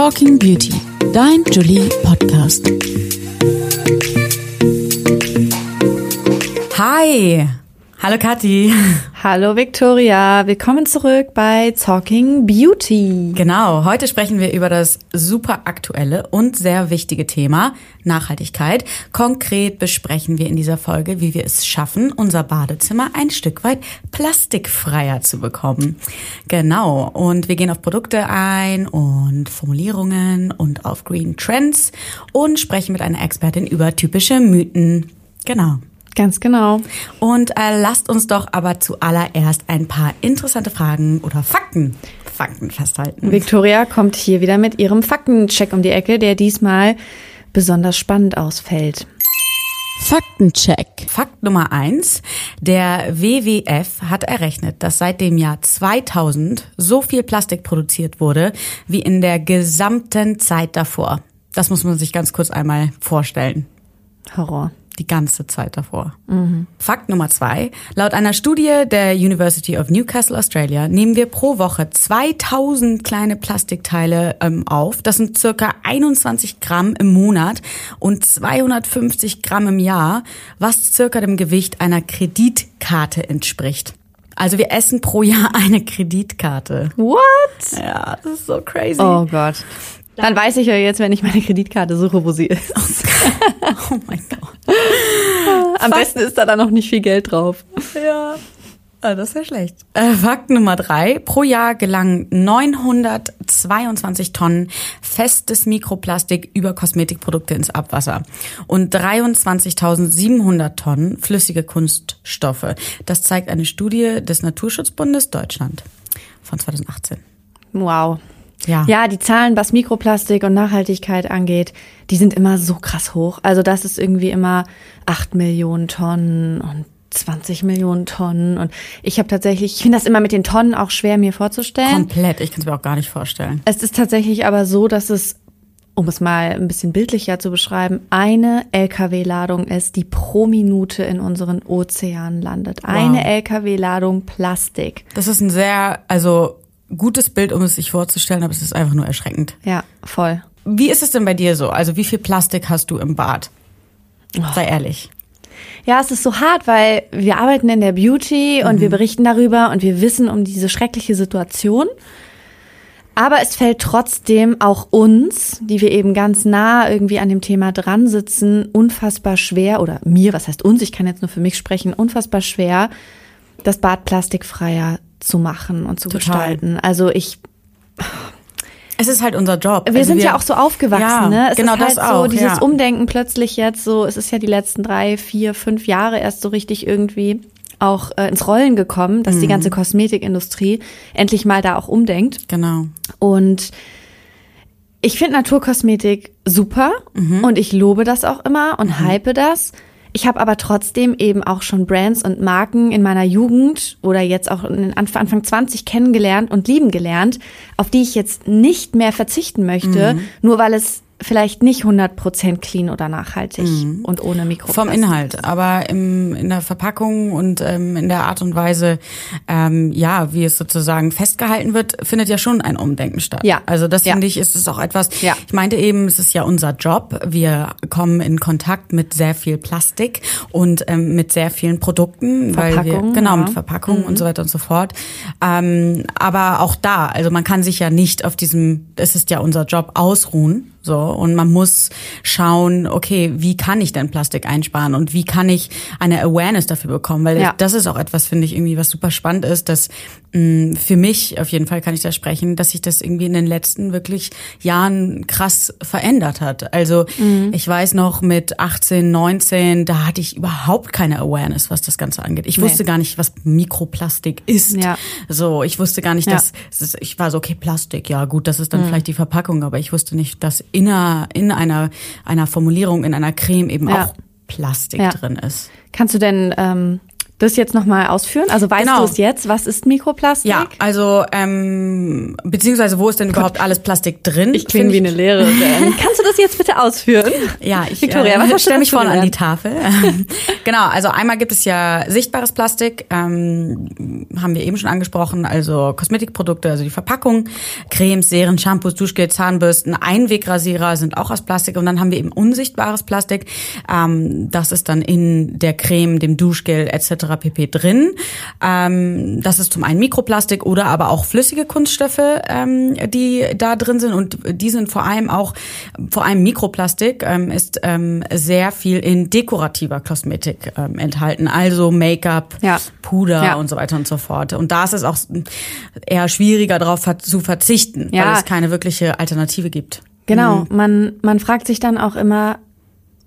Talking Beauty, dein Julie Podcast. Hi, hallo Kathi. Hallo Victoria, willkommen zurück bei Talking Beauty. Genau, heute sprechen wir über das super aktuelle und sehr wichtige Thema Nachhaltigkeit. Konkret besprechen wir in dieser Folge, wie wir es schaffen, unser Badezimmer ein Stück weit plastikfreier zu bekommen. Genau, und wir gehen auf Produkte ein und Formulierungen und auf Green Trends und sprechen mit einer Expertin über typische Mythen. Genau. Ganz genau. Und äh, lasst uns doch aber zuallererst ein paar interessante Fragen oder Fakten, Fakten festhalten. Victoria kommt hier wieder mit ihrem Faktencheck um die Ecke, der diesmal besonders spannend ausfällt. Faktencheck. Fakt Nummer eins. Der WWF hat errechnet, dass seit dem Jahr 2000 so viel Plastik produziert wurde, wie in der gesamten Zeit davor. Das muss man sich ganz kurz einmal vorstellen. Horror. Die ganze Zeit davor. Fakt Nummer zwei. Laut einer Studie der University of Newcastle, Australia, nehmen wir pro Woche 2000 kleine Plastikteile ähm, auf. Das sind circa 21 Gramm im Monat und 250 Gramm im Jahr, was circa dem Gewicht einer Kreditkarte entspricht. Also wir essen pro Jahr eine Kreditkarte. What? Ja, das ist so crazy. Oh Gott. Dann weiß ich ja jetzt, wenn ich meine Kreditkarte suche, wo sie ist. oh mein Gott. Am besten ist da dann noch nicht viel Geld drauf. Ja. Ah, das wäre schlecht. Äh, Fakt Nummer drei. Pro Jahr gelangen 922 Tonnen festes Mikroplastik über Kosmetikprodukte ins Abwasser und 23.700 Tonnen flüssige Kunststoffe. Das zeigt eine Studie des Naturschutzbundes Deutschland von 2018. Wow. Ja. Ja, die Zahlen, was Mikroplastik und Nachhaltigkeit angeht, die sind immer so krass hoch. Also das ist irgendwie immer 8 Millionen Tonnen und 20 Millionen Tonnen. Und ich habe tatsächlich, ich finde das immer mit den Tonnen auch schwer mir vorzustellen. Komplett. Ich kann es mir auch gar nicht vorstellen. Es ist tatsächlich aber so, dass es, um es mal ein bisschen bildlicher zu beschreiben, eine Lkw-Ladung ist, die pro Minute in unseren Ozeanen landet. Eine Lkw-Ladung Plastik. Das ist ein sehr, also gutes Bild, um es sich vorzustellen, aber es ist einfach nur erschreckend. Ja, voll. Wie ist es denn bei dir so? Also wie viel Plastik hast du im Bad? Sei ehrlich. Ja, es ist so hart, weil wir arbeiten in der Beauty und wir berichten darüber und wir wissen um diese schreckliche Situation. Aber es fällt trotzdem auch uns, die wir eben ganz nah irgendwie an dem Thema dran sitzen, unfassbar schwer, oder mir, was heißt uns, ich kann jetzt nur für mich sprechen, unfassbar schwer, das Bad plastikfreier zu machen und zu Total. gestalten. Also ich, Es ist halt unser Job. wir Also sind ja auch so aufgewachsen, Ja, ne? Es genau ist halt das so auch, dieses ja. Umdenken plötzlich jetzt so, es ist ja die letzten drei, vier, fünf Jahre erst so richtig irgendwie auch äh, ins Rollen gekommen, dass die Mhm. ganze Kosmetikindustrie endlich mal da auch umdenkt. Genau. Und ich finde Naturkosmetik super Mhm. und ich lobe das auch immer und hype das. Ich habe aber trotzdem eben auch schon Brands und Marken in meiner Jugend oder jetzt auch in Anfang 20 kennengelernt und lieben gelernt, auf die ich jetzt nicht mehr verzichten möchte, Mhm. nur weil es vielleicht nicht 100% clean oder nachhaltig und ohne Mikroplastik. Mhm. Vom Inhalt, aber im, in der Verpackung und ähm, in der Art und Weise, ähm, ja, wie es sozusagen festgehalten wird, findet ja schon ein Umdenken statt. Ja. Also das Ja. finde ich, ist es auch etwas. Ja. Ich meinte eben, es ist ja unser Job. Wir kommen in Kontakt mit sehr viel Plastik und ähm, mit sehr vielen Produkten, weil wir Verpackung, genau ja. Mhm. mit Verpackungen und so weiter und so fort. Ähm, aber auch da, also man kann sich ja nicht auf diesem, es ist ja unser Job, ausruhen. So, und man muss schauen, okay, wie kann ich denn Plastik einsparen und wie kann ich eine Awareness dafür bekommen? Weil Ja. das ist auch etwas, finde ich, irgendwie, was super spannend ist, dass mh, für mich, auf jeden Fall kann ich da sprechen, dass sich das irgendwie in den letzten wirklich Jahren krass verändert hat. Also Mhm. ich weiß noch mit 18, 19, da hatte ich überhaupt keine Awareness, was das Ganze angeht. Ich Nee. wusste gar nicht, was Mikroplastik ist. Ja. So, ich wusste gar nicht, Ja. dass ich war so okay Plastik, ja gut, das ist dann vielleicht die Verpackung, aber ich wusste nicht, dass inner in einer einer Formulierung in einer Creme eben Ja. auch Plastik Ja. drin ist. Kannst du denn ähm, das jetzt nochmal ausführen? Also weißt Genau. du es jetzt? Was ist Mikroplastik? Ja, also ähm, beziehungsweise wo ist denn überhaupt alles Plastik drin? Ich klinge wie eine Lehrerin. Kannst du das jetzt bitte ausführen? Ja, ich Victoria, was hast du stelle mich vorne an die? Tafel. genau, also einmal gibt es ja sichtbares Plastik, ähm, haben wir eben schon angesprochen, also Kosmetikprodukte, also die Verpackung, Cremes, Serien, Shampoos, Duschgel, Zahnbürsten, Einwegrasierer sind auch aus Plastik und dann haben wir eben unsichtbares Plastik, ähm, das ist dann in der Creme, dem Duschgel etc. pp. drin. Ähm, das ist zum einen Mikroplastik oder aber auch flüssige Kunststoffe, ähm, die da drin sind und die sind vor allem auch, vor allem Mikroplastik ähm, ist ähm, sehr viel in dekorativer Kosmetik ähm, enthalten, also Make-up, Ja. Puder Ja. und so weiter und so fort. Und da ist es auch eher schwieriger darauf zu verzichten, Ja. weil es keine wirkliche Alternative gibt. Genau, man, man fragt sich dann auch immer,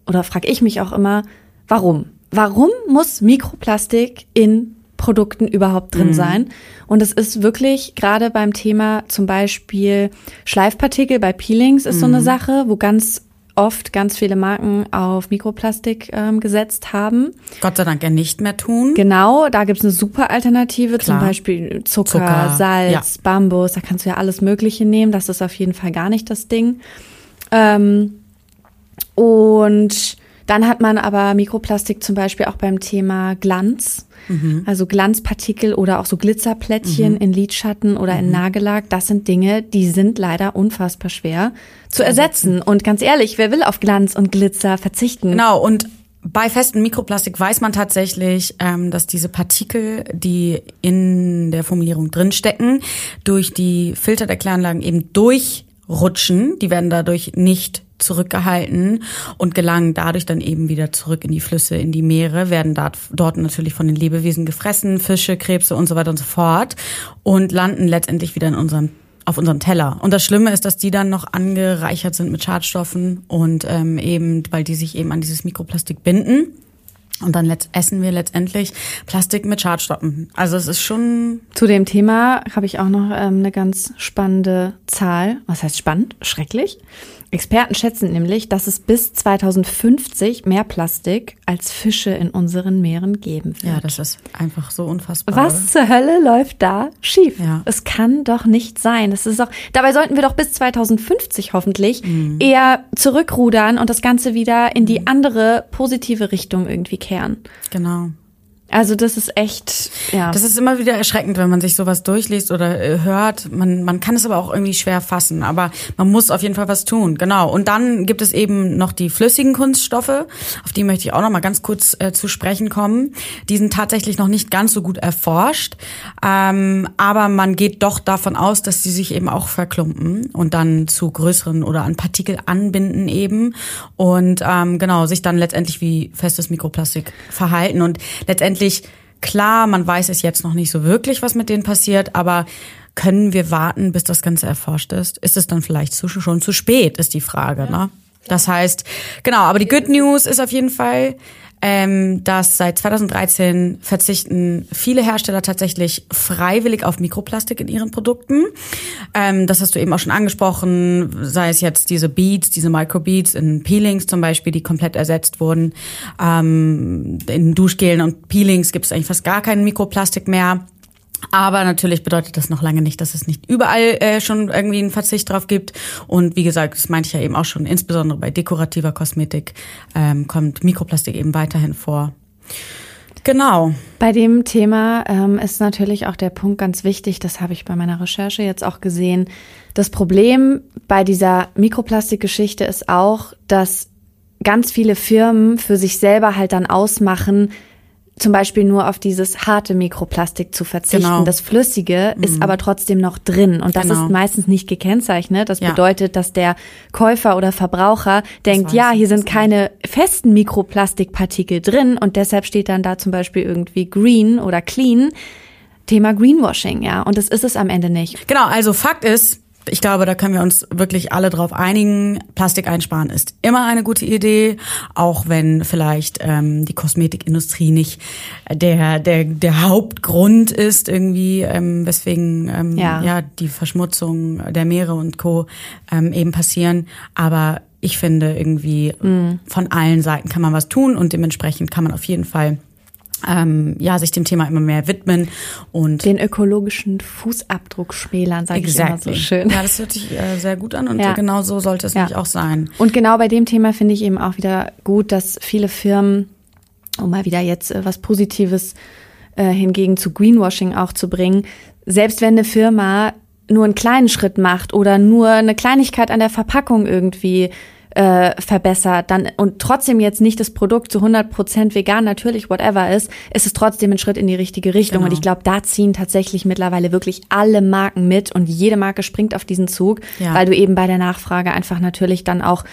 oder frage ich mich auch immer, warum? Warum muss Mikroplastik in Produkten überhaupt drin sein? Und es ist wirklich gerade beim Thema zum Beispiel Schleifpartikel bei Peelings ist so eine Sache, wo ganz oft ganz viele Marken auf Mikroplastik ähm, gesetzt haben. Gott sei Dank ja nicht mehr tun. Genau, da gibt's eine super Alternative, zum Klar. Beispiel Zucker, Zucker, Salz, ja. Bambus, da kannst du ja alles Mögliche nehmen, das ist auf jeden Fall gar nicht das Ding. Ähm, und dann hat man aber Mikroplastik zum Beispiel auch beim Thema Glanz. Mhm. Also Glanzpartikel oder auch so Glitzerplättchen in Lidschatten oder Mhm. in Nagellack. Das sind Dinge, die sind leider unfassbar schwer zu ersetzen. Und ganz ehrlich, wer will auf Glanz und Glitzer verzichten? Genau, und bei festem Mikroplastik weiß man tatsächlich, ähm, dass diese Partikel, die in der Formulierung drinstecken, durch die Filter der Kläranlagen eben durchrutschen. Die werden dadurch nicht zurückgehalten und gelangen dadurch dann eben wieder zurück in die Flüsse, in die Meere, werden dort, dort natürlich von den Lebewesen gefressen, Fische, Krebse und so weiter und so fort und landen letztendlich wieder in unserem auf unserem Teller. Und das Schlimme ist, dass die dann noch angereichert sind mit Schadstoffen und ähm, eben, weil die sich eben an dieses Mikroplastik binden. Und dann essen wir letztendlich Plastik mit Schadstoffen. Also es ist schon Zu dem Thema habe ich auch noch ähm, eine ganz spannende Zahl. Was heißt spannend? Schrecklich. Experten schätzen nämlich, dass es bis 2050 mehr Plastik als Fische in unseren Meeren geben wird. ja, das ist einfach so unfassbar. Was zur Hölle läuft da schief? Ja. Es kann doch nicht sein. Das ist doch, dabei sollten wir doch bis 2050 hoffentlich Mhm. eher zurückrudern und das Ganze wieder in die andere positive Richtung irgendwie kehren. Genau. Also das ist echt, ja. Das ist immer wieder erschreckend, wenn man sich sowas durchliest oder äh, hört. Man, man kann es aber auch irgendwie schwer fassen. Aber man muss auf jeden Fall was tun. Genau. Und dann gibt es eben noch die flüssigen Kunststoffe. Auf die möchte ich auch noch mal ganz kurz äh, zu sprechen kommen. Die sind tatsächlich noch nicht ganz so gut erforscht. Ähm, aber man geht doch davon aus, dass sie sich eben auch verklumpen und dann zu größeren oder an Partikel anbinden eben. Und ähm, genau, sich dann letztendlich wie festes Mikroplastik verhalten. Und letztendlich Klar, man weiß es jetzt noch nicht so wirklich, was mit denen passiert, aber können wir warten, bis das Ganze erforscht ist? Ist es dann vielleicht zu, schon zu spät, ist die Frage. Ne? Das heißt, genau, aber die Good News ist auf jeden Fall, ähm, dass seit 2013 verzichten viele Hersteller tatsächlich freiwillig auf Mikroplastik in ihren Produkten. Ähm, das hast du eben auch schon angesprochen, sei es jetzt diese Beads, diese Microbeads in Peelings zum Beispiel, die komplett ersetzt wurden. Ähm, in Duschgelen und Peelings gibt es eigentlich fast gar kein Mikroplastik mehr. Aber natürlich bedeutet das noch lange nicht, dass es nicht überall äh, schon irgendwie einen Verzicht drauf gibt. Und wie gesagt, das meinte ich ja eben auch schon, insbesondere bei dekorativer Kosmetik ähm, kommt Mikroplastik eben weiterhin vor. Genau. Bei dem Thema ähm, ist natürlich auch der Punkt ganz wichtig, das habe ich bei meiner Recherche jetzt auch gesehen. Das Problem bei dieser Mikroplastikgeschichte ist auch, dass ganz viele Firmen für sich selber halt dann ausmachen, zum Beispiel nur auf dieses harte Mikroplastik zu verzichten. Genau. Das Flüssige ist aber trotzdem noch drin und das Genau. ist meistens nicht gekennzeichnet. Das Ja. bedeutet, dass der Käufer oder Verbraucher denkt, ja, hier sind keine festen Mikroplastikpartikel drin und deshalb steht dann da zum Beispiel irgendwie green oder clean. Thema Greenwashing, ja. Und das ist es am Ende nicht. Genau, also Fakt ist, ich glaube, da können wir uns wirklich alle drauf einigen. Plastik einsparen ist immer eine gute Idee, auch wenn vielleicht ähm, die Kosmetikindustrie nicht der der der Hauptgrund ist irgendwie, ähm, weswegen ähm, Ja. ja die Verschmutzung der Meere und Co. Ähm, eben passieren. Aber ich finde irgendwie von allen Seiten kann man was tun und dementsprechend kann man auf jeden Fall ähm, ja, sich dem Thema immer mehr widmen und Den ökologischen Fußabdruck schmälern, sage ich immer so schön. Ja, das hört sich äh, sehr gut an und Ja. genau so sollte es Ja. nämlich auch sein. Und genau bei dem Thema finde ich eben auch wieder gut, dass viele Firmen, um mal wieder jetzt äh, was Positives äh, hingegen zu Greenwashing auch zu bringen, selbst wenn eine Firma nur einen kleinen Schritt macht oder nur eine Kleinigkeit an der Verpackung irgendwie äh, verbessert, dann und trotzdem jetzt nicht das Produkt zu 100% vegan, natürlich whatever ist, ist es trotzdem ein Schritt in die richtige Richtung. Genau. Und ich glaube, da ziehen tatsächlich mittlerweile wirklich alle Marken mit und jede Marke springt auf diesen Zug, Ja. weil du eben bei der Nachfrage einfach natürlich dann auch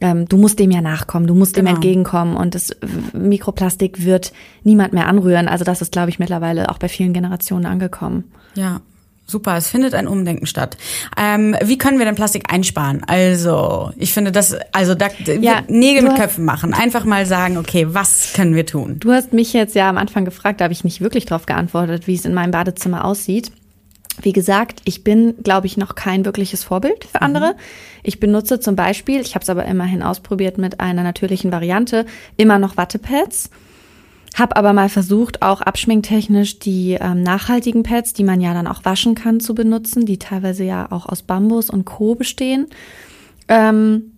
ähm, du musst dem ja nachkommen, du musst dem Genau. entgegenkommen und das Mikroplastik wird niemand mehr anrühren. Also das ist, glaube ich, mittlerweile auch bei vielen Generationen angekommen. Ja, super. Es findet ein Umdenken statt. Ähm, wie können wir denn Plastik einsparen? Also, ich finde das, also da, Ja, Nägel mit hast- Köpfen machen. Einfach mal sagen, okay, was können wir tun? Du hast mich jetzt ja am Anfang gefragt, da habe ich nicht wirklich drauf geantwortet, wie es in meinem Badezimmer aussieht. Wie gesagt, ich bin, glaube ich, noch kein wirkliches Vorbild für andere. Ich benutze zum Beispiel, ich habe es aber immerhin ausprobiert mit einer natürlichen Variante, immer noch Wattepads. Hab aber mal versucht, auch abschminktechnisch die ähm, nachhaltigen Pads, die man ja dann auch waschen kann, zu benutzen, die teilweise ja auch aus Bambus und Co. bestehen. Ähm,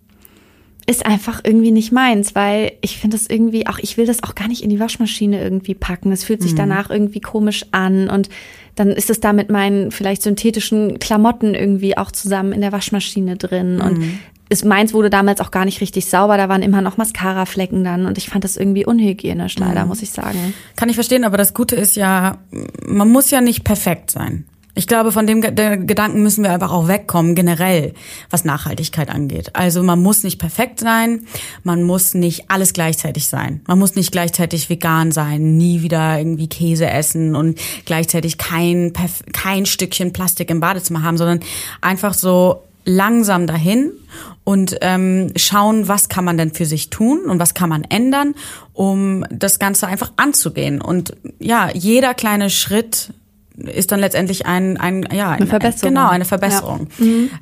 ist einfach irgendwie nicht meins, weil ich finde das irgendwie auch, ich will das auch gar nicht in die Waschmaschine irgendwie packen. Es fühlt sich danach irgendwie komisch an und dann ist es da mit meinen vielleicht synthetischen Klamotten irgendwie auch zusammen in der Waschmaschine drin und ist, meins wurde damals auch gar nicht richtig sauber, da waren immer noch Mascara-Flecken dann und ich fand das irgendwie unhygienisch, leider, muss ich sagen. Kann ich verstehen, aber das Gute ist ja, man muss ja nicht perfekt sein. Ich glaube, von dem Gedanken müssen wir einfach auch wegkommen, generell, was Nachhaltigkeit angeht. Also man muss nicht perfekt sein, man muss nicht alles gleichzeitig sein. Man muss nicht gleichzeitig vegan sein, nie wieder irgendwie Käse essen und gleichzeitig kein, kein Stückchen Plastik im Badezimmer haben, sondern einfach so langsam dahin und ähm, schauen, was kann man denn für sich tun und was kann man ändern, um das Ganze einfach anzugehen. Und ja, jeder kleine Schritt ist dann letztendlich ein, ein ja, eine Verbesserung. Genau, eine Verbesserung.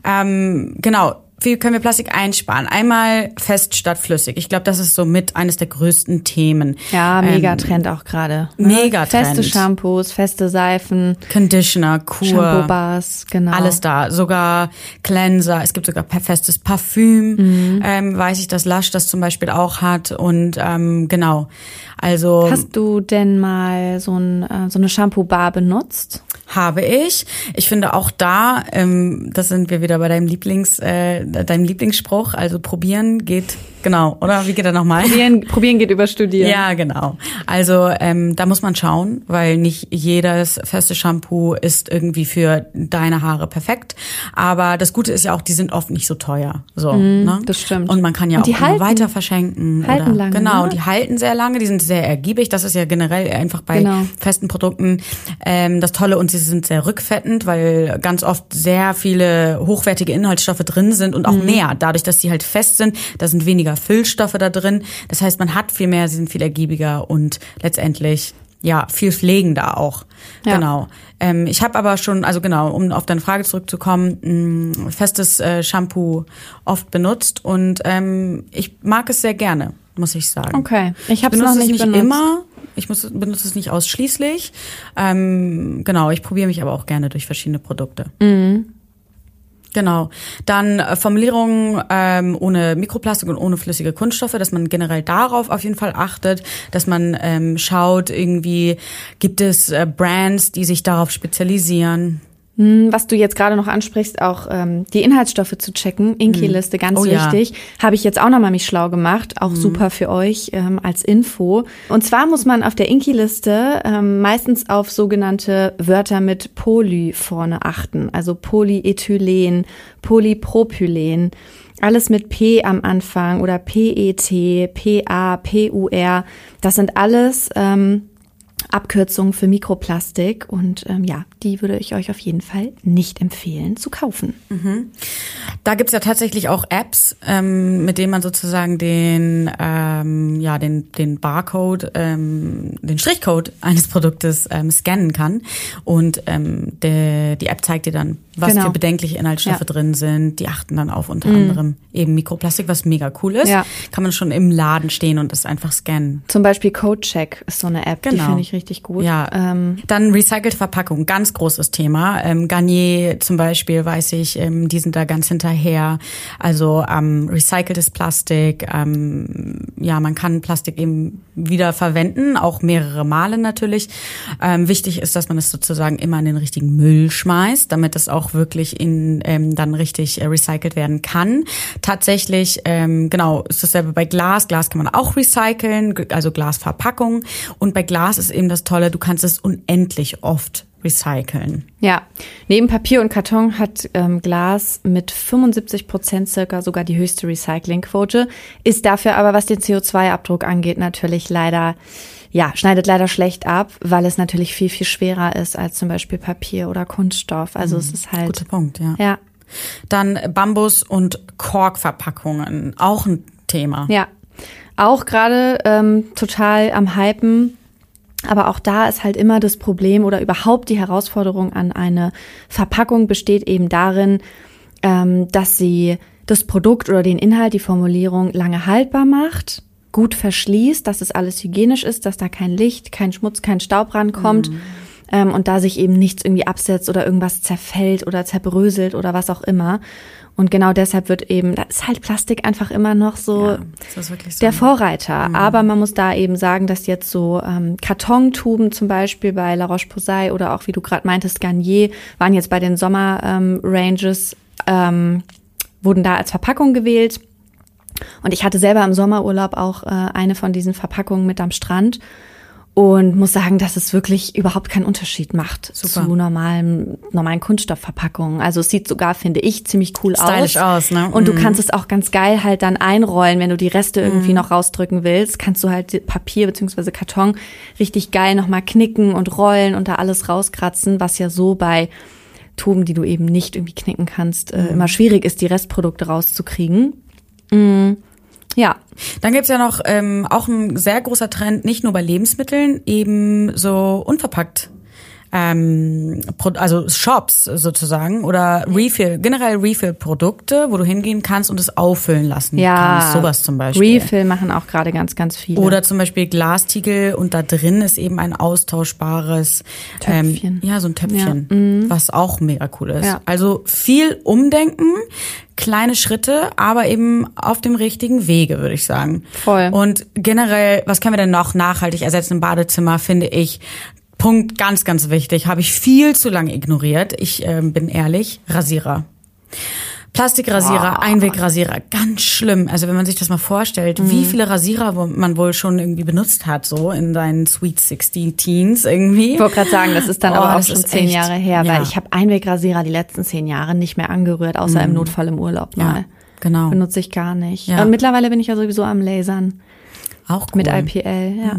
Ähm, genau. Wie können wir Plastik einsparen? Einmal fest statt flüssig. Ich glaube, das ist so mit eines der größten Themen. Ja, Ähm, Megatrend auch gerade. ne? Megatrend. Feste Shampoos, feste Seifen, Conditioner, Kur. Shampoo-Bars, genau. Alles da, sogar Cleanser, es gibt sogar festes Parfüm, Mhm. ähm, weiß ich, dass Lush das zum Beispiel auch hat und ähm, genau, also Hast du denn mal so, ein, äh, so eine Shampoo-Bar benutzt? habe ich. Ich finde auch da, ähm, das sind wir wieder bei deinem Lieblings, äh, deinem Lieblingsspruch, also probieren geht, genau, oder wie geht er nochmal? Probieren, probieren geht über Studieren. Ja, genau. Also ähm, da muss man schauen, weil nicht jedes feste Shampoo ist irgendwie für deine Haare perfekt. Aber das Gute ist ja auch, die sind oft nicht so teuer. So, ne? Mhm, das stimmt. Und man kann ja Und auch halten- weiter verschenken. halten oder, lange, Genau, ne? die halten sehr lange, die sind sehr ergiebig. Das ist ja generell einfach bei Genau. festen Produkten ähm, das Tolle und sie sind sehr rückfettend, weil ganz oft sehr viele hochwertige Inhaltsstoffe drin sind und auch Mhm. mehr. Dadurch, dass sie halt fest sind, da sind weniger Füllstoffe da drin. Das heißt, man hat viel mehr, sie sind viel ergiebiger und letztendlich ja viel pflegender auch. Ja. Genau. Ähm, ich habe aber schon, also genau, um auf deine Frage zurückzukommen, mh, festes äh, Shampoo oft benutzt und ähm, ich mag es sehr gerne, muss ich sagen. Okay, ich habe es benutze noch nicht, es nicht benutzt. immer. Ich muss, benutze es nicht ausschließlich. Ähm, genau, ich probiere mich aber auch gerne durch verschiedene Produkte. Mhm. Genau. Dann äh, Formulierungen ähm, ohne Mikroplastik und ohne flüssige Kunststoffe, dass man generell darauf auf jeden Fall achtet, dass man ähm, schaut, irgendwie gibt es äh, Brands, die sich darauf spezialisieren. Hm, Was du jetzt gerade noch ansprichst, auch ähm, die Inhaltsstoffe zu checken, Inki-Liste, ganz Oh ja. wichtig, habe ich jetzt auch nochmal mich schlau gemacht, auch super für euch ähm, als Info. Und zwar muss man auf der Inki-Liste ähm, meistens auf sogenannte Wörter mit Poly vorne achten, also Polyethylen, Polypropylen. Alles mit P am Anfang oder PET, PA, PUR. Das sind alles ähm, Abkürzung für Mikroplastik und ähm, ja, die würde ich euch auf jeden Fall nicht empfehlen zu kaufen. Da gibt's ja tatsächlich auch Apps, ähm, mit denen man sozusagen den, ähm, ja, den, den Barcode, ähm, den Strichcode eines Produktes ähm, scannen kann. Und ähm, der, die App zeigt dir dann, was Genau. für bedenkliche Inhaltsstoffe Ja. drin sind. Die achten dann auf unter anderem eben Mikroplastik, was mega cool ist. Ja. Kann man schon im Laden stehen und das einfach scannen. Zum Beispiel Codecheck ist so eine App, die Genau. finde ich richtig gut. Ja. Ähm, Dann recycelte Verpackung, ganz großes Thema. Ähm, Garnier zum Beispiel, weiß ich, ähm, die sind da ganz hinterher. Also ähm, recyceltes Plastik. Ähm, ja, man kann Plastik eben wieder verwenden, auch mehrere Male natürlich. Ähm, wichtig ist, dass man es sozusagen immer in den richtigen Müll schmeißt, damit es auch wirklich in ähm, dann richtig äh, recycelt werden kann. Tatsächlich, ähm, genau, ist dasselbe bei Glas. Glas kann man auch recyceln, also Glasverpackung. Und bei Glas ist eben das Tolle, du kannst es unendlich oft recyceln. Ja, neben Papier und Karton hat ähm, Glas mit 75 Prozent circa sogar die höchste Recyclingquote, ist dafür aber, was den CO2-Abdruck angeht, natürlich leider, ja, schneidet leider schlecht ab, weil es natürlich viel, viel schwerer ist als zum Beispiel Papier oder Kunststoff. Also es ist halt, Guter Punkt, ja. ja, Dann Bambus- und Korkverpackungen, auch ein Thema. ja, auch gerade ähm, total am Hypen. Aber auch da ist halt immer das Problem oder überhaupt die Herausforderung an eine Verpackung besteht eben darin, ähm, dass sie das Produkt oder den Inhalt, die Formulierung lange haltbar macht, gut verschließt, dass es alles hygienisch ist, dass da kein Licht, kein Schmutz, kein Staub rankommt ähm, und da sich eben nichts irgendwie absetzt oder irgendwas zerfällt oder zerbröselt oder was auch immer. Und genau deshalb wird eben, da ist halt Plastik einfach immer noch so Ja, so. der Vorreiter. Aber man muss da eben sagen, dass jetzt so ähm, Kartontuben zum Beispiel bei La Roche-Posay oder auch, wie du gerade meintest, Garnier, waren jetzt bei den Sommer-Ranges, ähm, wurden da als Verpackung gewählt. Und ich hatte selber im Sommerurlaub auch äh, eine von diesen Verpackungen mit am Strand und muss sagen, dass es wirklich überhaupt keinen Unterschied macht Super. zu normalen, normalen Kunststoffverpackungen. Also es sieht sogar, finde ich, ziemlich cool Stylisch aus, ne? Und du Mhm. kannst es auch ganz geil halt dann einrollen, wenn du die Reste irgendwie noch rausdrücken willst, kannst du halt Papier beziehungsweise Karton richtig geil nochmal knicken und rollen und da alles rauskratzen, was ja so bei Tuben, die du eben nicht irgendwie knicken kannst, äh, immer schwierig ist, die Restprodukte rauszukriegen. Mm, ja, Dann gibt's ja noch ähm, auch ein sehr großer Trend, nicht nur bei Lebensmitteln, eben so unverpackt. Ähm, also Shops sozusagen oder Refill, generell Refill-Produkte, wo du hingehen kannst und es auffüllen lassen ja. kannst. Sowas zum Beispiel. Refill machen auch gerade ganz, ganz viele. Oder zum Beispiel Glastiegel und da drin ist eben ein austauschbares Töpfchen. Ähm, ja, so ein Töpfchen, Ja, mhm. was auch mega cool ist. Ja. Also viel Umdenken, kleine Schritte, aber eben auf dem richtigen Wege, würde ich sagen. Voll. Und generell, was können wir denn noch nachhaltig ersetzen im Badezimmer, finde ich. Punkt ganz, ganz wichtig, habe ich viel zu lange ignoriert. Ich ähm, bin ehrlich, Rasierer. Plastikrasierer, Einwegrasierer, ganz schlimm. Also wenn man sich das mal vorstellt, Mhm. wie viele Rasierer man wohl schon irgendwie benutzt hat, so in seinen Sweet 60 Teens irgendwie. Ich wollte gerade sagen, das ist dann Oh, aber auch schon zehn echt- Jahre her, ja. weil ich habe Einwegrasierer die letzten zehn Jahre nicht mehr angerührt, außer im Notfall im Urlaub Ja, mal. genau. Benutze ich gar nicht. Ja. Und mittlerweile bin ich ja sowieso am Lasern Auch cool. mit IPL, ja.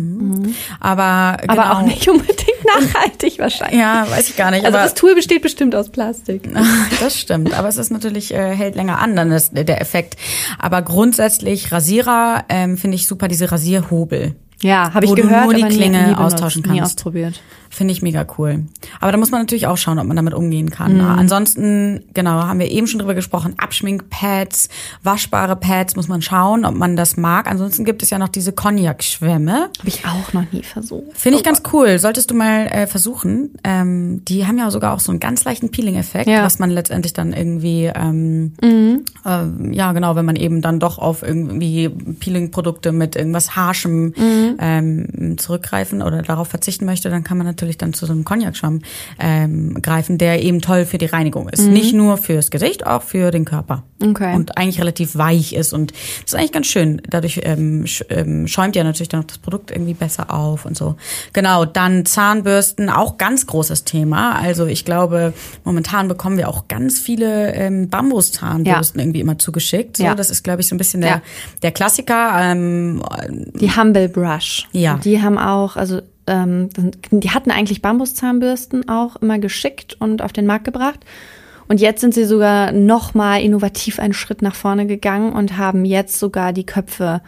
Aber, genau. Aber auch nicht unbedingt nachhaltig wahrscheinlich. Ja, weiß ich gar nicht. Also das Tool besteht bestimmt aus Plastik. Das stimmt, aber es ist natürlich äh, hält länger an, dann ist der Effekt. Aber grundsätzlich Rasierer ähm, finde ich super, diese Rasierhobel. Ja, habe ich Wo du gehört, nur die aber nie- Klinge nie benutzt, austauschen Nie kannst. ausprobiert. Finde ich mega cool. Aber da muss man natürlich auch schauen, ob man damit umgehen kann. Mhm. Ansonsten, genau, haben wir eben schon drüber gesprochen, Abschminkpads, waschbare Pads, muss man schauen, ob man das mag. Ansonsten gibt es ja noch diese Cognac-Schwämme. Habe ich auch noch nie versucht. Finde ich ganz cool. Solltest du mal äh, versuchen. Ähm, die haben ja sogar auch so einen ganz leichten Peeling-Effekt, Ja. was man letztendlich dann irgendwie, ähm, ähm, ja genau, wenn man eben dann doch auf irgendwie Peeling-Produkte mit irgendwas Harschem ähm, zurückgreifen oder darauf verzichten möchte, dann kann man natürlich dann zu so einem Cognac-Schwamm ähm, greifen, der eben toll für die Reinigung ist. Nicht nur fürs Gesicht, auch für den Körper. Okay. Und eigentlich relativ weich ist und das ist eigentlich ganz schön. Dadurch ähm, sch ähm, schäumt ja natürlich dann auch das Produkt irgendwie besser auf und so. Genau, dann Zahnbürsten, auch ganz großes Thema. Also ich glaube, momentan bekommen wir auch ganz viele ähm, Bambuszahnbürsten irgendwie immer zugeschickt. So, Ja. Das ist, glaube ich, so ein bisschen der, Ja. der Klassiker. Ähm, Die Humble Brush. Ja. Die haben auch, also ähm, die hatten eigentlich Bambuszahnbürsten auch immer geschickt und auf den Markt gebracht. Und jetzt sind sie sogar noch mal innovativ einen Schritt nach vorne gegangen und haben jetzt sogar die Köpfe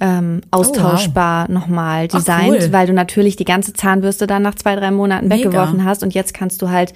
ähm, austauschbar oh, wow. nochmal designt, cool. weil du natürlich die ganze Zahnbürste dann nach zwei, drei Monaten Mega. weggeworfen hast und jetzt kannst du halt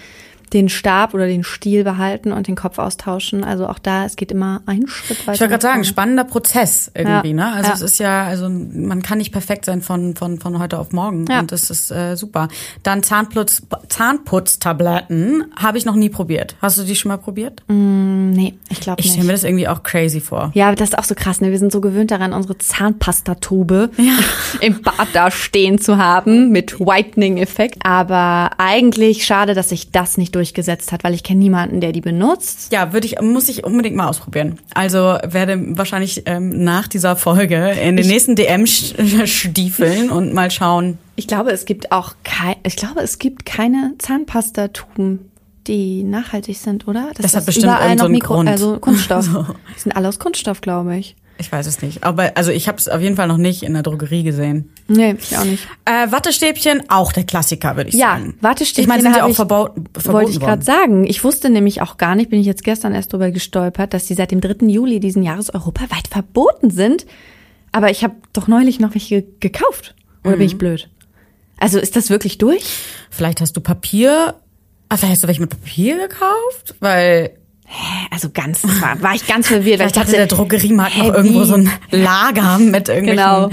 den Stab oder den Stiel behalten und den Kopf austauschen. Also auch da, es geht immer einen Schritt weiter. Ich wollte gerade sagen, spannender Prozess irgendwie, ja. ne? Also ja. es ist ja, also man kann nicht perfekt sein von, von, von heute auf morgen. Ja. Und das ist äh, super. Dann Zahnputz, Zahnputztabletten habe ich noch nie probiert. Hast du die schon mal probiert? Mm, nee, ich glaube nicht. Ich stelle mir das irgendwie auch crazy vor. Ja, das ist auch so krass, ne? Wir sind so gewöhnt daran, unsere Zahnpastatube ja. im Bad da stehen zu haben mit Whitening-Effekt. Aber eigentlich schade, dass ich das nicht durch durchgesetzt hat, weil ich kenne niemanden, der die benutzt. Ja, würde ich, muss ich unbedingt mal ausprobieren. Also werde wahrscheinlich ähm, nach dieser Folge in den ich, nächsten DM stiefeln und mal schauen. Ich glaube, es gibt auch kein, ich glaube, es gibt keine Zahnpastatuben die nachhaltig sind, oder? Das, das hat bestimmt überall noch Mikro, Grund. also Kunststoff. Die sind alle aus Kunststoff, glaube ich. Ich weiß es nicht. Aber also ich habe es auf jeden Fall noch nicht in der Drogerie gesehen. Nee, ich auch nicht. Äh, Wattestäbchen, auch der Klassiker, würde ich ja, sagen. Ja, Wattestäbchen. Ich meine, sind ja auch verbaut, verboten Wollte ich gerade sagen. Ich wusste nämlich auch gar nicht, bin ich jetzt gestern erst drüber gestolpert, dass die seit dem 3. Juli diesen Jahres europaweit verboten sind. Aber ich habe doch neulich noch welche gekauft. Oder mhm. bin ich blöd? Also ist das wirklich durch? Vielleicht hast du Papier. Vielleicht hast du welche mit Papier gekauft? Weil also ganz, war, war ich ganz verwirrt. Weil ich dachte, der Drogeriemarkt noch irgendwo so ein Lager mit irgendwelchen. Genau.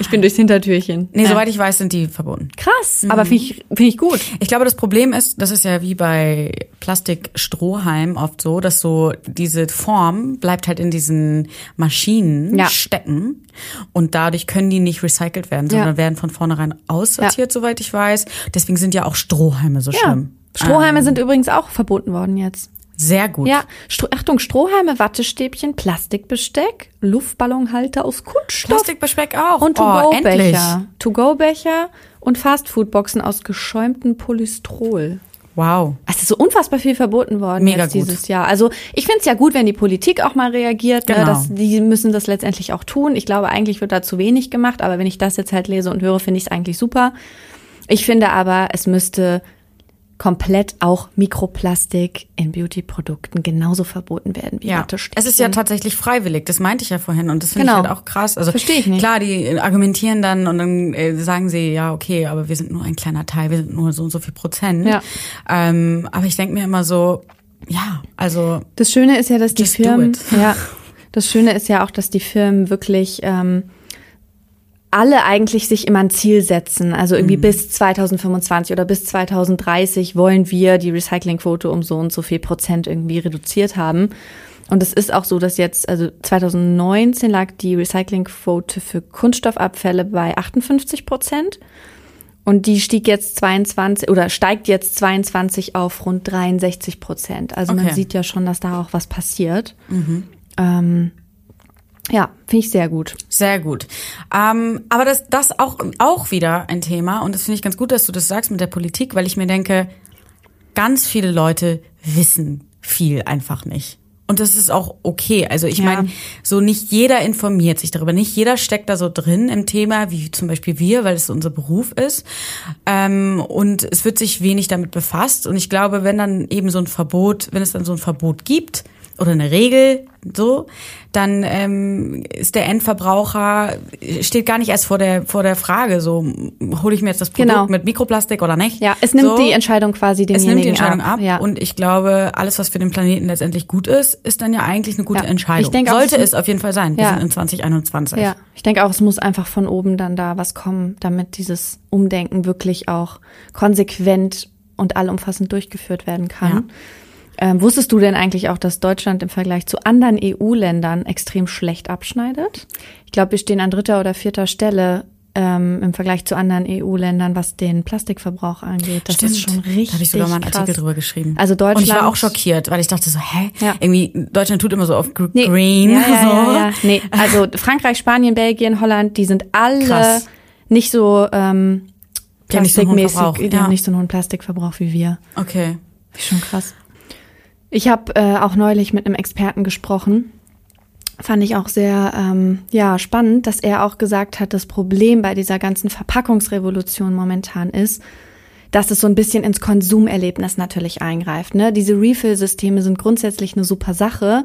Ich bin durchs Hintertürchen. Nee, ja. soweit ich weiß, sind die verboten. Krass, mhm. aber finde ich, finde ich gut. Ich glaube, das Problem ist, das ist ja wie bei Plastikstrohhalm oft so, dass so diese Form bleibt halt in diesen Maschinen ja. stecken und dadurch können die nicht recycelt werden, sondern ja. werden von vornherein aussortiert, soweit ich weiß. Deswegen sind ja auch Strohhalme so schlimm. Strohhalme ähm. sind übrigens auch verboten worden jetzt. Sehr gut. Ja, Stro Achtung, Strohhalme, Wattestäbchen, Plastikbesteck, Luftballonhalter aus Kunststoff. Plastikbesteck auch. Und To-Go-Becher. Oh, To-Go-Becher und Fastfood-Boxen aus geschäumtem Polystrol. Wow. Es ist so unfassbar viel verboten worden Mega jetzt dieses Jahr. Also ich finde es ja gut, wenn die Politik auch mal reagiert. Ne, genau. Ne, dass, die müssen das letztendlich auch tun. Ich glaube, eigentlich wird da zu wenig gemacht, aber wenn ich das jetzt halt lese und höre, finde ich es eigentlich super. Ich finde aber, es müsste komplett auch Mikroplastik in Beauty-Produkten genauso verboten werden wie ja. Es ist ja tatsächlich freiwillig, das meinte ich ja vorhin und das finde genau. ich halt auch krass. Also Verstehe ich nicht. Klar, die argumentieren dann und dann äh, sagen sie, ja, okay, aber wir sind nur ein kleiner Teil, wir sind nur so und so viel Prozent. Ja. Ähm, aber ich denke mir immer so, ja, also. Das Schöne ist ja, dass die Firmen, ja, das Schöne ist ja auch, dass die Firmen wirklich ähm, alle eigentlich sich immer ein Ziel setzen. Also irgendwie mhm. bis 2025 oder bis 2030 wollen wir die Recyclingquote um so und so viel Prozent irgendwie reduziert haben. Und es ist auch so, dass jetzt, also 2019 lag die Recyclingquote für Kunststoffabfälle bei 58 Prozent. Und die stieg jetzt 22 oder steigt jetzt 22 auf rund 63 Prozent. Also okay. man sieht ja schon, dass da auch was passiert. Mhm. Ähm, ja, finde ich sehr gut. Sehr gut. Ähm, aber das, das auch, auch wieder ein Thema und das finde ich ganz gut, dass du das sagst mit der Politik, weil ich mir denke, ganz viele Leute wissen viel einfach nicht. Und das ist auch okay. Also ich ja. meine, so nicht jeder informiert sich darüber, nicht jeder steckt da so drin im Thema, wie zum Beispiel wir, weil es unser Beruf ist. Ähm, und es wird sich wenig damit befasst. Und ich glaube, wenn dann eben so ein Verbot, wenn es dann so ein Verbot gibt, oder eine Regel so, dann ähm, ist der Endverbraucher steht gar nicht erst vor der vor der Frage, so hole ich mir jetzt das Produkt genau. mit Mikroplastik oder nicht. Ja, es nimmt so, die Entscheidung quasi den Es nimmt die Entscheidung ab, ab ja. und ich glaube, alles was für den Planeten letztendlich gut ist, ist dann ja eigentlich eine gute ja. Entscheidung. Ich denke Sollte auch, es auf jeden Fall sein. Wir ja. sind in 2021. Ja, ich denke auch, es muss einfach von oben dann da was kommen, damit dieses Umdenken wirklich auch konsequent und allumfassend durchgeführt werden kann. Ja. Ähm, wusstest du denn eigentlich auch, dass Deutschland im Vergleich zu anderen EU-Ländern extrem schlecht abschneidet? Ich glaube, wir stehen an dritter oder vierter Stelle ähm, im Vergleich zu anderen EU-Ländern, was den Plastikverbrauch angeht. Das Stimmt. ist schon richtig. Da habe ich sogar mal einen krass. Artikel drüber geschrieben. Also Deutschland. Und ich war auch schockiert, weil ich dachte so, hä? Ja. Irgendwie, Deutschland tut immer so auf Green. Nee. Ja, ja, so. ja, ja. Nee, also Frankreich, Spanien, Belgien, Holland, die sind alle krass. nicht so ähm, plastikmäßig, die haben, ja. nicht so einen hohen Plastikverbrauch wie wir. Okay. Schon krass. Ich habe äh, auch neulich mit einem Experten gesprochen. Fand ich auch sehr ähm, ja spannend, dass er auch gesagt hat, das Problem bei dieser ganzen Verpackungsrevolution momentan ist, dass es so ein bisschen ins Konsumerlebnis natürlich eingreift. Ne? Diese Refill-Systeme sind grundsätzlich eine super Sache.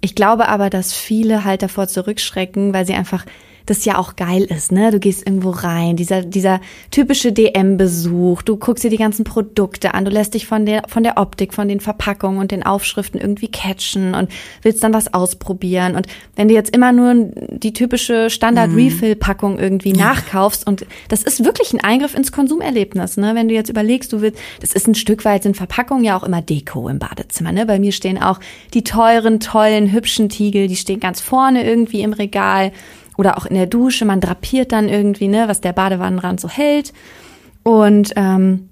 Ich glaube aber, dass viele halt davor zurückschrecken, weil sie einfach das ja auch geil ist, ne? Du gehst irgendwo rein, dieser, dieser typische DM-Besuch, du guckst dir die ganzen Produkte an, du lässt dich von der, von der Optik, von den Verpackungen und den Aufschriften irgendwie catchen und willst dann was ausprobieren. Und wenn du jetzt immer nur die typische Standard-Refill-Packung irgendwie ja. nachkaufst und das ist wirklich ein Eingriff ins Konsumerlebnis, ne? Wenn du jetzt überlegst, du willst, das ist ein Stück weit, sind Verpackungen ja auch immer Deko im Badezimmer, ne? Bei mir stehen auch die teuren, tollen, hübschen Tiegel, die stehen ganz vorne irgendwie im Regal oder auch in der Dusche. Man drapiert dann irgendwie, ne, was der Badewannenrand so hält. Und ähm,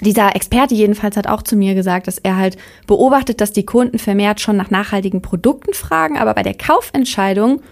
dieser Experte jedenfalls hat auch zu mir gesagt, dass er halt beobachtet, dass die Kunden vermehrt schon nach nachhaltigen Produkten fragen, aber bei der Kaufentscheidung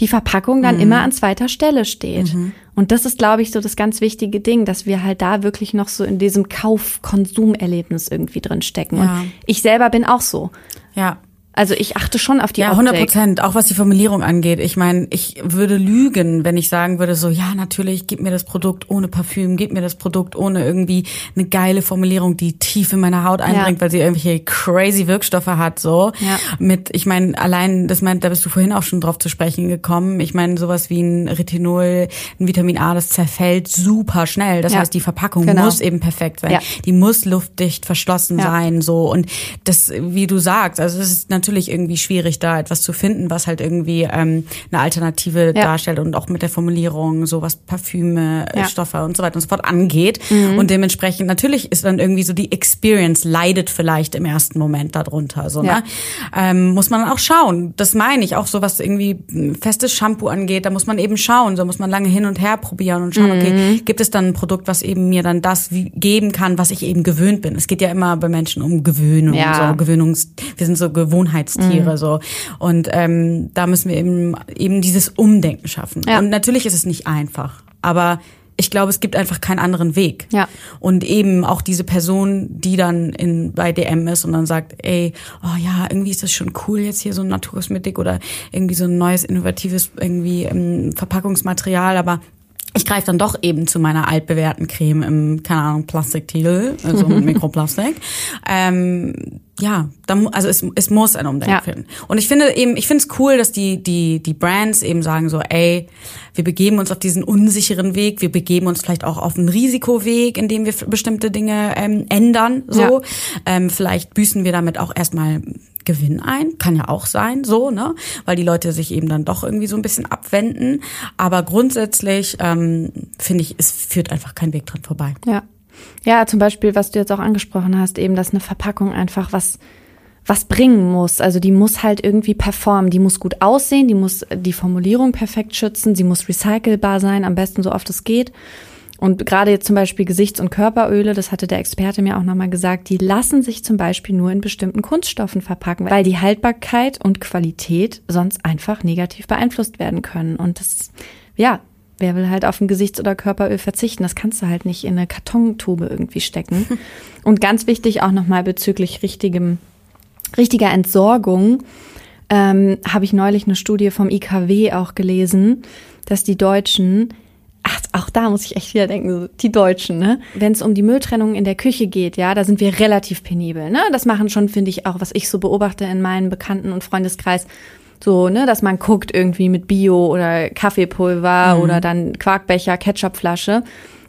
die Verpackung dann mhm. immer an zweiter Stelle steht. Mhm. Und das ist, glaube ich, so das ganz wichtige Ding, dass wir halt da wirklich noch so in diesem Kauf-Konsum-Erlebnis irgendwie drin stecken. Ja. Und ich selber bin auch so. Ja. Also ich achte schon auf die Ja, 100 Prozent, auch was die Formulierung angeht. Ich meine, ich würde lügen, wenn ich sagen würde, so, ja, natürlich, gib mir das Produkt ohne Parfüm, gib mir das Produkt ohne irgendwie eine geile Formulierung, die tief in meine Haut eindringt, ja. weil sie irgendwelche crazy Wirkstoffe hat, so. Ja. Mit, ich meine, allein, das meint, da bist du vorhin auch schon drauf zu sprechen gekommen. Ich meine, sowas wie ein Retinol, ein Vitamin A, das zerfällt super schnell. Das ja. heißt, die Verpackung genau. muss eben perfekt sein. Ja. Die muss luftdicht verschlossen sein, so. Und das, wie du sagst, also es ist natürlich natürlich irgendwie schwierig, da etwas zu finden, was halt irgendwie ähm, eine Alternative ja. darstellt und auch mit der Formulierung so was Parfüme, ja. Stoffe und so weiter und so fort angeht. Mhm. Und dementsprechend natürlich ist dann irgendwie so die Experience leidet vielleicht im ersten Moment darunter. So, ne? ja. ne? ähm, muss man auch schauen. Das meine ich auch so, was irgendwie festes Shampoo angeht. Da muss man eben schauen. So muss man lange hin und her probieren und schauen, mhm. okay, gibt es dann ein Produkt, was eben mir dann das geben kann, was ich eben gewöhnt bin. Es geht ja immer bei Menschen um Gewöhnung, ja. so Gewöhnungs. Wir sind so Gewohnheiten Gewohnheitstiere mhm. so. Und ähm, da müssen wir eben eben dieses Umdenken schaffen. Ja. Und natürlich ist es nicht einfach, aber ich glaube, es gibt einfach keinen anderen Weg. Ja. Und eben auch diese Person, die dann in, bei DM ist und dann sagt, ey, oh ja, irgendwie ist das schon cool jetzt hier so ein Naturkosmetik oder irgendwie so ein neues, innovatives irgendwie ähm, Verpackungsmaterial, aber ich greife dann doch eben zu meiner altbewährten Creme im, keine Ahnung, Plastiktiegel, also mit Mikroplastik. ähm, ja, dann, also es, es muss ein Umdenken ja. finden. Und ich finde eben, ich finde es cool, dass die, die, die Brands eben sagen so, ey, wir begeben uns auf diesen unsicheren Weg, wir begeben uns vielleicht auch auf einen Risikoweg, indem wir bestimmte Dinge ähm, ändern. So, ja. ähm, vielleicht büßen wir damit auch erstmal Gewinn ein, kann ja auch sein, so, ne? Weil die Leute sich eben dann doch irgendwie so ein bisschen abwenden. Aber grundsätzlich ähm, finde ich, es führt einfach kein Weg dran vorbei. Ja. Ja, zum Beispiel, was du jetzt auch angesprochen hast, eben, dass eine Verpackung einfach was was bringen muss. Also die muss halt irgendwie performen, die muss gut aussehen, die muss die Formulierung perfekt schützen, sie muss recycelbar sein, am besten so oft es geht. Und gerade jetzt zum Beispiel Gesichts- und Körperöle, das hatte der Experte mir auch nochmal gesagt, die lassen sich zum Beispiel nur in bestimmten Kunststoffen verpacken, weil die Haltbarkeit und Qualität sonst einfach negativ beeinflusst werden können. Und das, ja, wer will halt auf ein Gesichts- oder Körperöl verzichten? Das kannst du halt nicht in eine Kartontube irgendwie stecken. Und ganz wichtig auch nochmal bezüglich richtigem, richtiger Entsorgung, ähm, habe ich neulich eine Studie vom IKW auch gelesen, dass die Deutschen Ach, auch da muss ich echt wieder denken, die Deutschen, ne? Wenn es um die Mülltrennung in der Küche geht, ja, da sind wir relativ penibel, ne? Das machen schon, finde ich, auch, was ich so beobachte in meinem Bekannten- und Freundeskreis, so, ne, dass man guckt irgendwie mit Bio oder Kaffeepulver mhm. oder dann Quarkbecher, Ketchupflasche.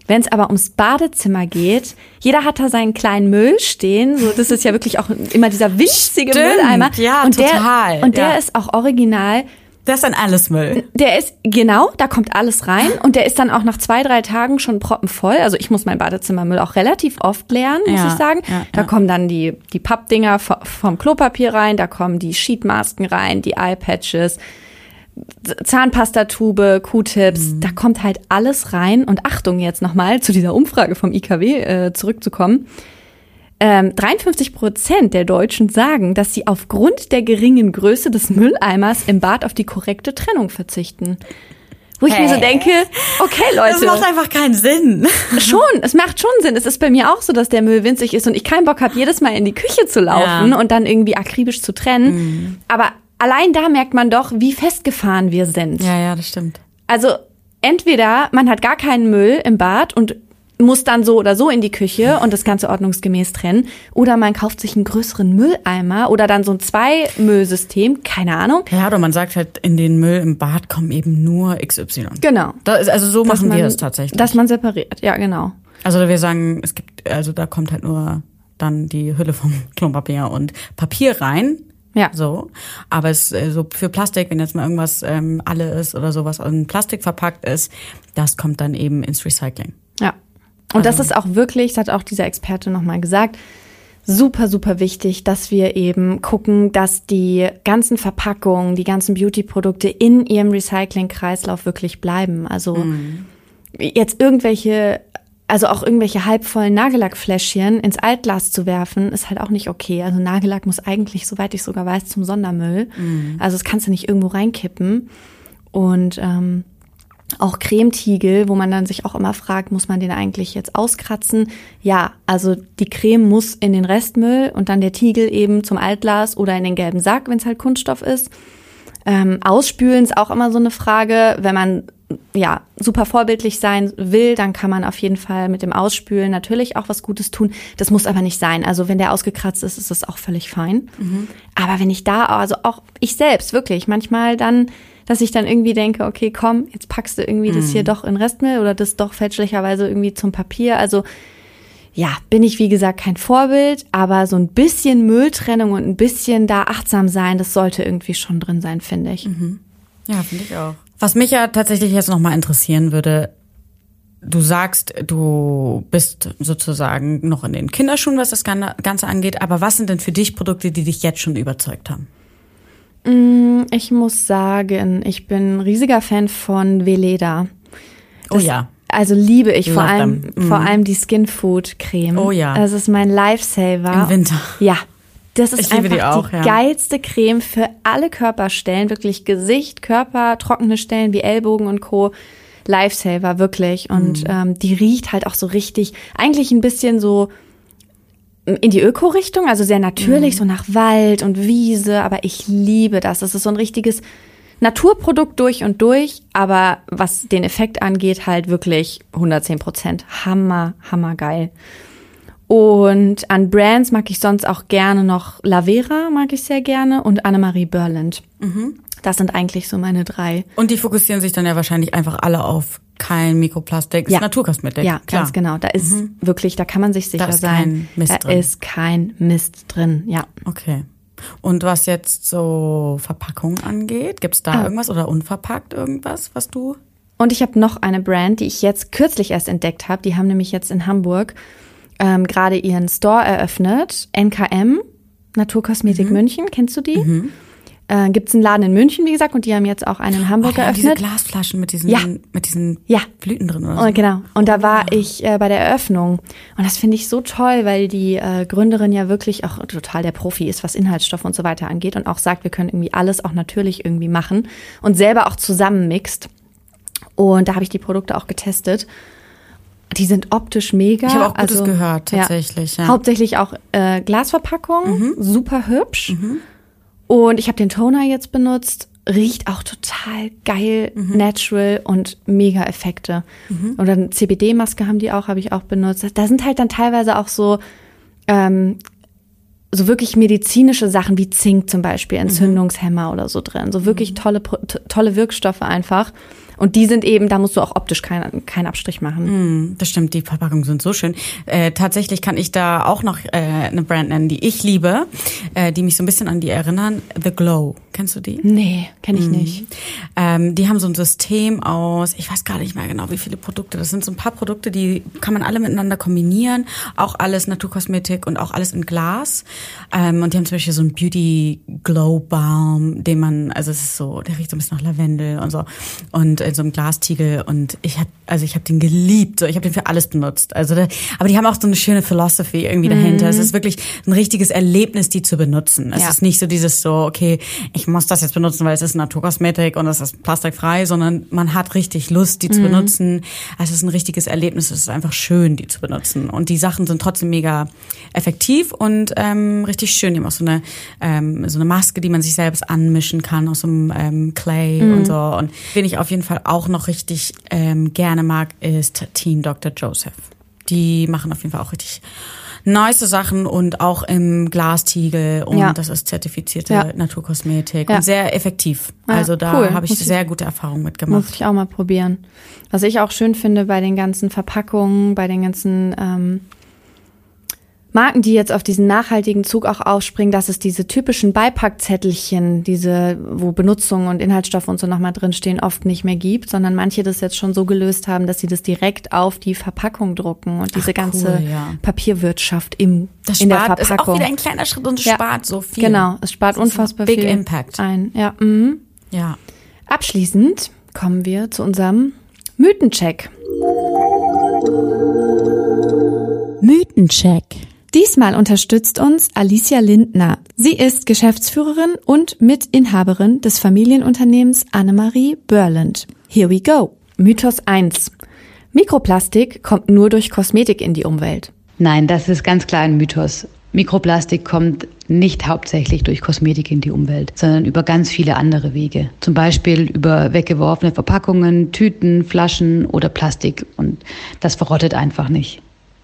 Wenn es aber ums Badezimmer geht, jeder hat da seinen kleinen Müll stehen. So, das ist ja wirklich auch immer dieser winzige Stimmt, Mülleimer. Ja, und total. Der, und der ist auch original das ist dann alles Müll. Der ist, genau, da kommt alles rein und der ist dann auch nach zwei, drei Tagen schon proppenvoll. Also ich muss mein Badezimmermüll auch relativ oft leeren, muss ja, ich sagen. Ja, da ja. kommen dann die, die Pappdinger vom Klopapier rein, da kommen die Sheetmasken rein, die Eyepatches, Zahnpastatube, Q-Tips, mhm. da kommt halt alles rein. Und Achtung jetzt nochmal zu dieser Umfrage vom IKW äh, zurückzukommen ähm, 53 Prozent der Deutschen sagen, dass sie aufgrund der geringen Größe des Mülleimers im Bad auf die korrekte Trennung verzichten. Wo ich hey. mir so denke, okay, Leute. Das macht einfach keinen Sinn. Schon, es macht schon Sinn. Es ist bei mir auch so, dass der Müll winzig ist und ich keinen Bock habe, jedes Mal in die Küche zu laufen ja. und dann irgendwie akribisch zu trennen. Mhm. Aber allein da merkt man doch, wie festgefahren wir sind. Ja, ja, das stimmt. Also entweder man hat gar keinen Müll im Bad und muss dann so oder so in die Küche und das Ganze ordnungsgemäß trennen. Oder man kauft sich einen größeren Mülleimer oder dann so ein Zwei-Müllsystem, keine Ahnung. Ja, oder man sagt halt, in den Müll im Bad kommen eben nur XY. Genau. Ist, also so Dass machen man, wir es tatsächlich. Dass man separiert, ja, genau. also wir sagen, es gibt, also da kommt halt nur dann die Hülle vom Klopapier und Papier rein. Ja. So. Aber es äh, so für Plastik, wenn jetzt mal irgendwas ähm, alle ist oder sowas in Plastik verpackt ist, das kommt dann eben ins Recycling. Ja. Und das ist auch wirklich, das hat auch dieser Experte nochmal gesagt, super, super wichtig, dass wir eben gucken, dass die ganzen Verpackungen, die ganzen Beauty-Produkte in ihrem Recycling-Kreislauf wirklich bleiben. Also jetzt irgendwelche, also auch irgendwelche halbvollen Nagellackfläschchen ins Altglas zu werfen, ist halt auch nicht okay. Also Nagellack muss eigentlich, soweit ich sogar weiß, zum Sondermüll. Also das kannst du nicht irgendwo reinkippen. Und ähm, auch Cremetiegel, wo man dann sich auch immer fragt, muss man den eigentlich jetzt auskratzen? Ja, also die Creme muss in den Restmüll und dann der Tiegel eben zum Altglas oder in den gelben Sack, wenn es halt Kunststoff ist. Ähm, ausspülen ist auch immer so eine Frage. Wenn man ja super vorbildlich sein will, dann kann man auf jeden Fall mit dem Ausspülen natürlich auch was Gutes tun. Das muss aber nicht sein. Also wenn der ausgekratzt ist, ist das auch völlig fein. Aber wenn ich da, also auch ich selbst wirklich manchmal dann, dass ich dann irgendwie denke, okay, komm, jetzt packst du irgendwie das hier doch in Restmüll oder das doch fälschlicherweise irgendwie zum Papier. Also ja, bin ich wie gesagt kein Vorbild, aber so ein bisschen Mülltrennung und ein bisschen da achtsam sein, das sollte irgendwie schon drin sein, finde ich. Ja, finde ich auch. Was mich ja tatsächlich jetzt nochmal interessieren würde, du sagst, du bist sozusagen noch in den Kinderschuhen, was das Ganze angeht, aber was sind denn für dich Produkte, die dich jetzt schon überzeugt haben? Ich muss sagen, ich bin ein riesiger Fan von Veleda. Oh ja. Also liebe ich vor Love allem. Mhm. vor allem die Skin Food Creme. Oh ja. Das ist mein Lifesaver. Im Winter. Ja. Das ist Ich einfach die auch, die ja. geilste Creme für alle Körperstellen, wirklich Gesicht, Körper, trockene Stellen wie Ellbogen und Co. Lifesaver, wirklich. Und Mhm. ähm, die riecht halt auch so richtig, eigentlich ein bisschen so in die Öko-Richtung, also sehr natürlich, Mhm. so nach Wald und Wiese, aber ich liebe das. Das ist so ein richtiges Naturprodukt durch und durch, aber was den Effekt angeht, halt wirklich 110 Prozent. Hammer, hammer geil. Und an Brands mag ich sonst auch gerne noch Lavera, mag ich sehr gerne, und Annemarie Berland. Mhm. Das sind eigentlich so meine drei. Und die fokussieren sich dann ja wahrscheinlich einfach alle auf kein Mikroplastik, ist Ja. Naturkosmetik. Ja, klar. Mhm. ganz genau. Da ist wirklich, da kann man sich sicher ist sein. kein Mist da drin. ist kein Mist drin, ja. Okay. Und was jetzt so Verpackung angeht, gibt's da Ah. irgendwas oder unverpackt irgendwas, was du? Und ich habe noch eine Brand, die ich jetzt kürzlich erst entdeckt habe. Die haben nämlich jetzt in Hamburg ähm, gerade ihren Store eröffnet. NKM, Naturkosmetik Mhm. München, kennst du die? Äh, Gibt es einen Laden in München, wie gesagt, und die haben jetzt auch einen in Hamburg Oh, ja, diese. Glasflaschen mit diesen, Ja. mit diesen Ja. Blüten drin oder so. Und genau. Und da war ich äh, bei der Eröffnung. Und das finde ich so toll, weil die äh, Gründerin ja wirklich auch total der Profi ist, was Inhaltsstoffe und so weiter angeht und auch sagt, wir können irgendwie alles auch natürlich irgendwie machen und selber auch zusammenmixt. Und da habe ich die Produkte auch getestet. Die sind optisch mega. Ich habe auch Gutes also, gehört, tatsächlich, ja. Mhm. Hauptsächlich auch äh, Glasverpackung, super hübsch. Und ich habe den Toner jetzt benutzt. Riecht auch total geil, Mhm. natural und mega Effekte. Oder eine CBD-Maske haben die auch, habe ich auch benutzt. Da sind halt dann teilweise auch so, ähm, so wirklich medizinische Sachen wie Zink zum Beispiel, Mhm. Entzündungshemmer oder so drin. So wirklich tolle, Pro- t- tolle Wirkstoffe einfach. Und die sind eben, da musst du auch optisch keinen keinen Abstrich machen. Hm, Das stimmt, die Verpackungen sind so schön. Äh, tatsächlich kann ich da auch noch äh, eine Brand nennen, die ich liebe, äh, die mich so ein bisschen an die erinnern. The Glow. Kennst du die? Nee, kenne ich nicht. Ähm, die haben so ein System aus, ich weiß gar nicht mehr genau, wie viele Produkte. Das sind so ein paar Produkte, die kann man alle miteinander kombinieren. Auch alles Naturkosmetik und auch alles in Glas. Ähm, und die haben zum Beispiel so einen Beauty Glow Balm, den man, also es ist so, der riecht so ein bisschen nach Lavendel und so. Und in so einem Glastiegel. Und ich habe, also ich habe den geliebt. So, ich habe den für alles benutzt. Also, da, aber die haben auch so eine schöne Philosophy irgendwie dahinter. Es ist wirklich ein richtiges Erlebnis, die zu benutzen. Es Ja. ist nicht so dieses so, okay, ich muss das jetzt benutzen, weil es ist Naturkosmetik und es ist plastikfrei, sondern man hat richtig Lust, die zu benutzen. Es ist ein richtiges Erlebnis. Es ist einfach schön, die zu benutzen. Und die Sachen sind trotzdem mega effektiv und ähm, richtig schön. Die haben auch so eine, ähm, so eine Maske, die man sich selbst anmischen kann aus so einem ähm, Clay und so. Und wen ich auf jeden Fall auch noch richtig ähm, gerne mag, ist Teen Dr. Joseph. Die machen auf jeden Fall auch richtig nice Sachen und auch im Glastiegel und Ja. das ist zertifizierte Ja. Naturkosmetik Ja. und sehr effektiv. Also da cool. habe ich Muss sehr gute Erfahrungen Muss mitgemacht. ich auch mal probieren. Was ich auch schön finde bei den ganzen Verpackungen, bei den ganzen ähm, Marken, die jetzt auf diesen nachhaltigen Zug auch aufspringen, dass es diese typischen Beipackzettelchen, diese, wo Benutzung und Inhaltsstoffe und so nochmal drinstehen, oft nicht mehr gibt, sondern manche das jetzt schon so gelöst haben, dass sie das direkt auf die Verpackung drucken und diese Ach, ganze cool, ja. Papierwirtschaft im, Das in der spart, ist Verpackung. auch wieder ein kleiner Schritt und Ja. spart so viel. Genau, es spart Das ist unfassbar Big viel Impact. ein. Ja, mhm. Ja. Abschließend kommen wir zu unserem Mythencheck. Mythencheck. Diesmal unterstützt uns Alicia Lindner. Sie ist Geschäftsführerin und Mitinhaberin des Familienunternehmens Annemarie Börland. Here we go. Mythos 1. Mikroplastik kommt nur durch Kosmetik in die Umwelt. Nein, das ist ganz klar ein Mythos. Mikroplastik kommt nicht hauptsächlich durch Kosmetik in die Umwelt, sondern über ganz viele andere Wege. Zum Beispiel über weggeworfene Verpackungen, Tüten, Flaschen oder Plastik. Und das verrottet einfach nicht.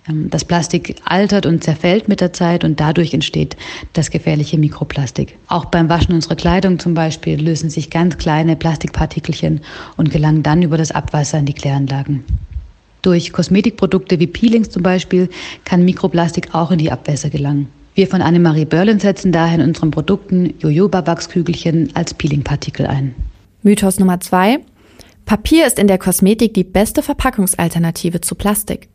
Ähm, Das Plastik altert und zerfällt mit der Zeit und dadurch entsteht das gefährliche Mikroplastik. Auch beim Waschen unserer Kleidung zum Beispiel lösen sich ganz kleine Plastikpartikelchen und gelangen dann über das Abwasser in die Kläranlagen. Durch Kosmetikprodukte wie Peelings zum Beispiel kann Mikroplastik auch in die Abwässer gelangen. Wir von Annemarie Börlen setzen daher in unseren Produkten Jojoba-Wachskügelchen als Peelingpartikel ein. Mythos Nummer 2. Papier ist in der Kosmetik die beste Verpackungsalternative zu Plastik.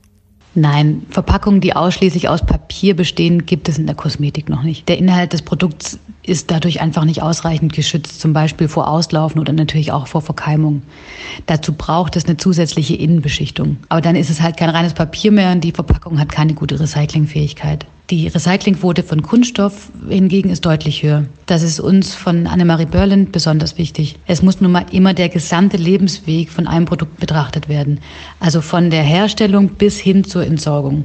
Nein, Verpackungen, die ausschließlich aus Papier bestehen, gibt es in der Kosmetik noch nicht. Der Inhalt des Produkts ist dadurch einfach nicht ausreichend geschützt, zum Beispiel vor Auslaufen oder natürlich auch vor Verkeimung. Dazu braucht es eine zusätzliche Innenbeschichtung. Aber dann ist es halt kein reines Papier mehr und die Verpackung hat keine gute Recyclingfähigkeit. Die Recyclingquote von Kunststoff hingegen ist deutlich höher. Das ist uns von Annemarie Börland besonders wichtig. Es muss nun mal immer der gesamte Lebensweg von einem Produkt betrachtet werden. Also von der Herstellung bis hin zur Entsorgung.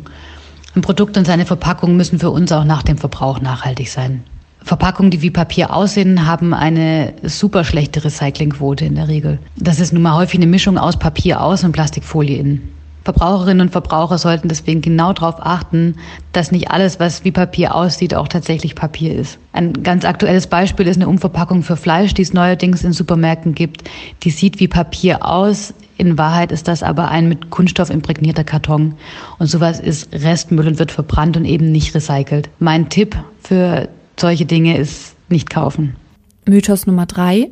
Ein Produkt und seine Verpackung müssen für uns auch nach dem Verbrauch nachhaltig sein. Verpackungen, die wie Papier aussehen, haben eine super schlechte Recyclingquote in der Regel. Das ist nun mal häufig eine Mischung aus Papier aus und Plastikfolie innen. Verbraucherinnen und Verbraucher sollten deswegen genau darauf achten, dass nicht alles, was wie Papier aussieht, auch tatsächlich Papier ist. Ein ganz aktuelles Beispiel ist eine Umverpackung für Fleisch, die es neuerdings in Supermärkten gibt. Die sieht wie Papier aus. In Wahrheit ist das aber ein mit Kunststoff imprägnierter Karton. Und sowas ist Restmüll und wird verbrannt und eben nicht recycelt. Mein Tipp für solche Dinge ist nicht kaufen. Mythos Nummer 3.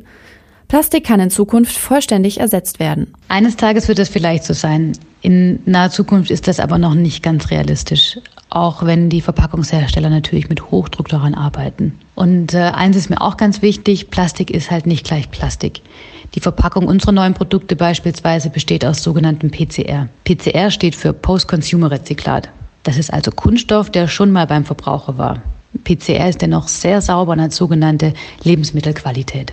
Plastik kann in Zukunft vollständig ersetzt werden. Eines Tages wird es vielleicht so sein. In naher Zukunft ist das aber noch nicht ganz realistisch, auch wenn die Verpackungshersteller natürlich mit Hochdruck daran arbeiten. Und äh, eins ist mir auch ganz wichtig, Plastik ist halt nicht gleich Plastik. Die Verpackung unserer neuen Produkte beispielsweise besteht aus sogenanntem PCR. PCR steht für Post-Consumer-Rezyklat. Das ist also Kunststoff, der schon mal beim Verbraucher war. PCR ist dennoch sehr sauber und hat sogenannte Lebensmittelqualität.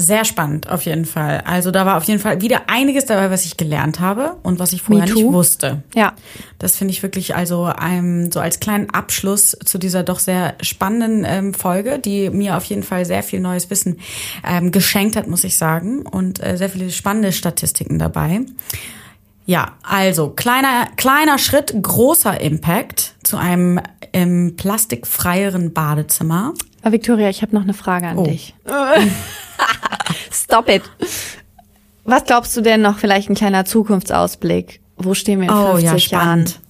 Sehr spannend, auf jeden Fall. Also da war auf jeden Fall wieder einiges dabei, was ich gelernt habe und was ich vorher nicht wusste. Ja. Das finde ich wirklich also ähm, so als kleinen Abschluss zu dieser doch sehr spannenden ähm, Folge, die mir auf jeden Fall sehr viel neues Wissen ähm, geschenkt hat, muss ich sagen. Und äh, sehr viele spannende Statistiken dabei. Ja, also kleiner, kleiner Schritt, großer Impact zu einem ähm, plastikfreieren Badezimmer. Aber Victoria, ich habe noch eine Frage an Oh. dich. Stop it. Was glaubst du denn noch vielleicht ein kleiner Zukunftsausblick? Wo stehen wir in Oh, 50 ja, Jahren? spannend.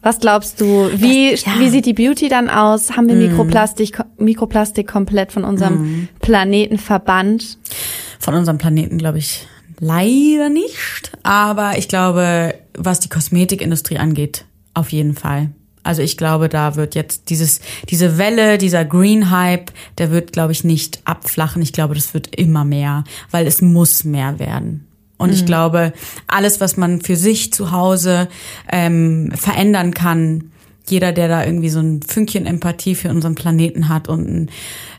Was glaubst du, wie, Das- ja. wie sieht die Beauty dann aus? Haben wir Mikroplastik, Mikroplastik komplett von unserem Planeten verbannt? Von unserem Planeten, glaube ich, leider nicht. Aber ich glaube, was die Kosmetikindustrie angeht, auf jeden Fall. Also ich glaube, da wird jetzt dieses, diese Welle, dieser Green Hype, der wird, glaube ich, nicht abflachen. Ich glaube, das wird immer mehr, weil es muss mehr werden. Und ich glaube, alles, was man für sich zu Hause ähm, verändern kann, jeder, der da irgendwie so ein Fünkchen Empathie für unseren Planeten hat und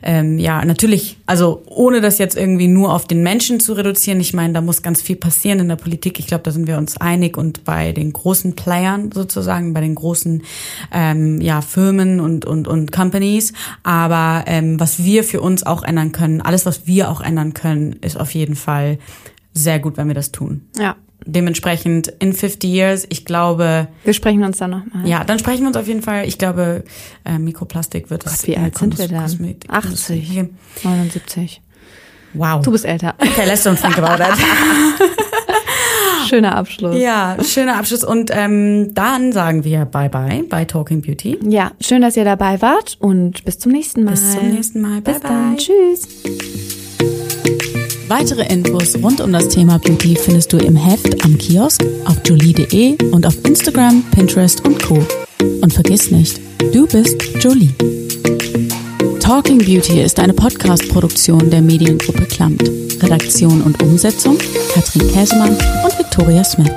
ähm, ja, natürlich, also ohne das jetzt irgendwie nur auf den Menschen zu reduzieren, ich meine, da muss ganz viel passieren in der Politik. Ich glaube, da sind wir uns einig und bei den großen Playern sozusagen, bei den großen ähm, ja, Firmen und, und, und Companies. Aber ähm, was wir für uns auch ändern können, alles, was wir auch ändern können, ist auf jeden Fall sehr gut, wenn wir das tun. Ja, dementsprechend in 50 years, ich glaube, Wir sprechen uns dann nochmal. ja, dann sprechen wir uns auf jeden Fall. Ich glaube, äh, Mikroplastik wird es. Wie alt sind wir dann? Kosmetik- 80. Okay. 79. Wow. Du bist älter. Okay, let's don't think about that. Schöner Abschluss. ja, schöner Abschluss. Und ähm, dann sagen wir Bye-bye bei Talking Beauty. Ja, schön, dass ihr dabei wart und bis zum nächsten Mal. Bis zum nächsten Mal. Bis Bye, dann. bye. Tschüss. Weitere Infos rund um das Thema Beauty findest du im Heft am Kiosk, auf jolie.de und auf Instagram, Pinterest und Co. Und vergiss nicht, du bist Jolie. Talking Beauty ist eine Podcast-Produktion der Mediengruppe Klamt. Redaktion und Umsetzung Katrin Käsemann und Victoria Smith.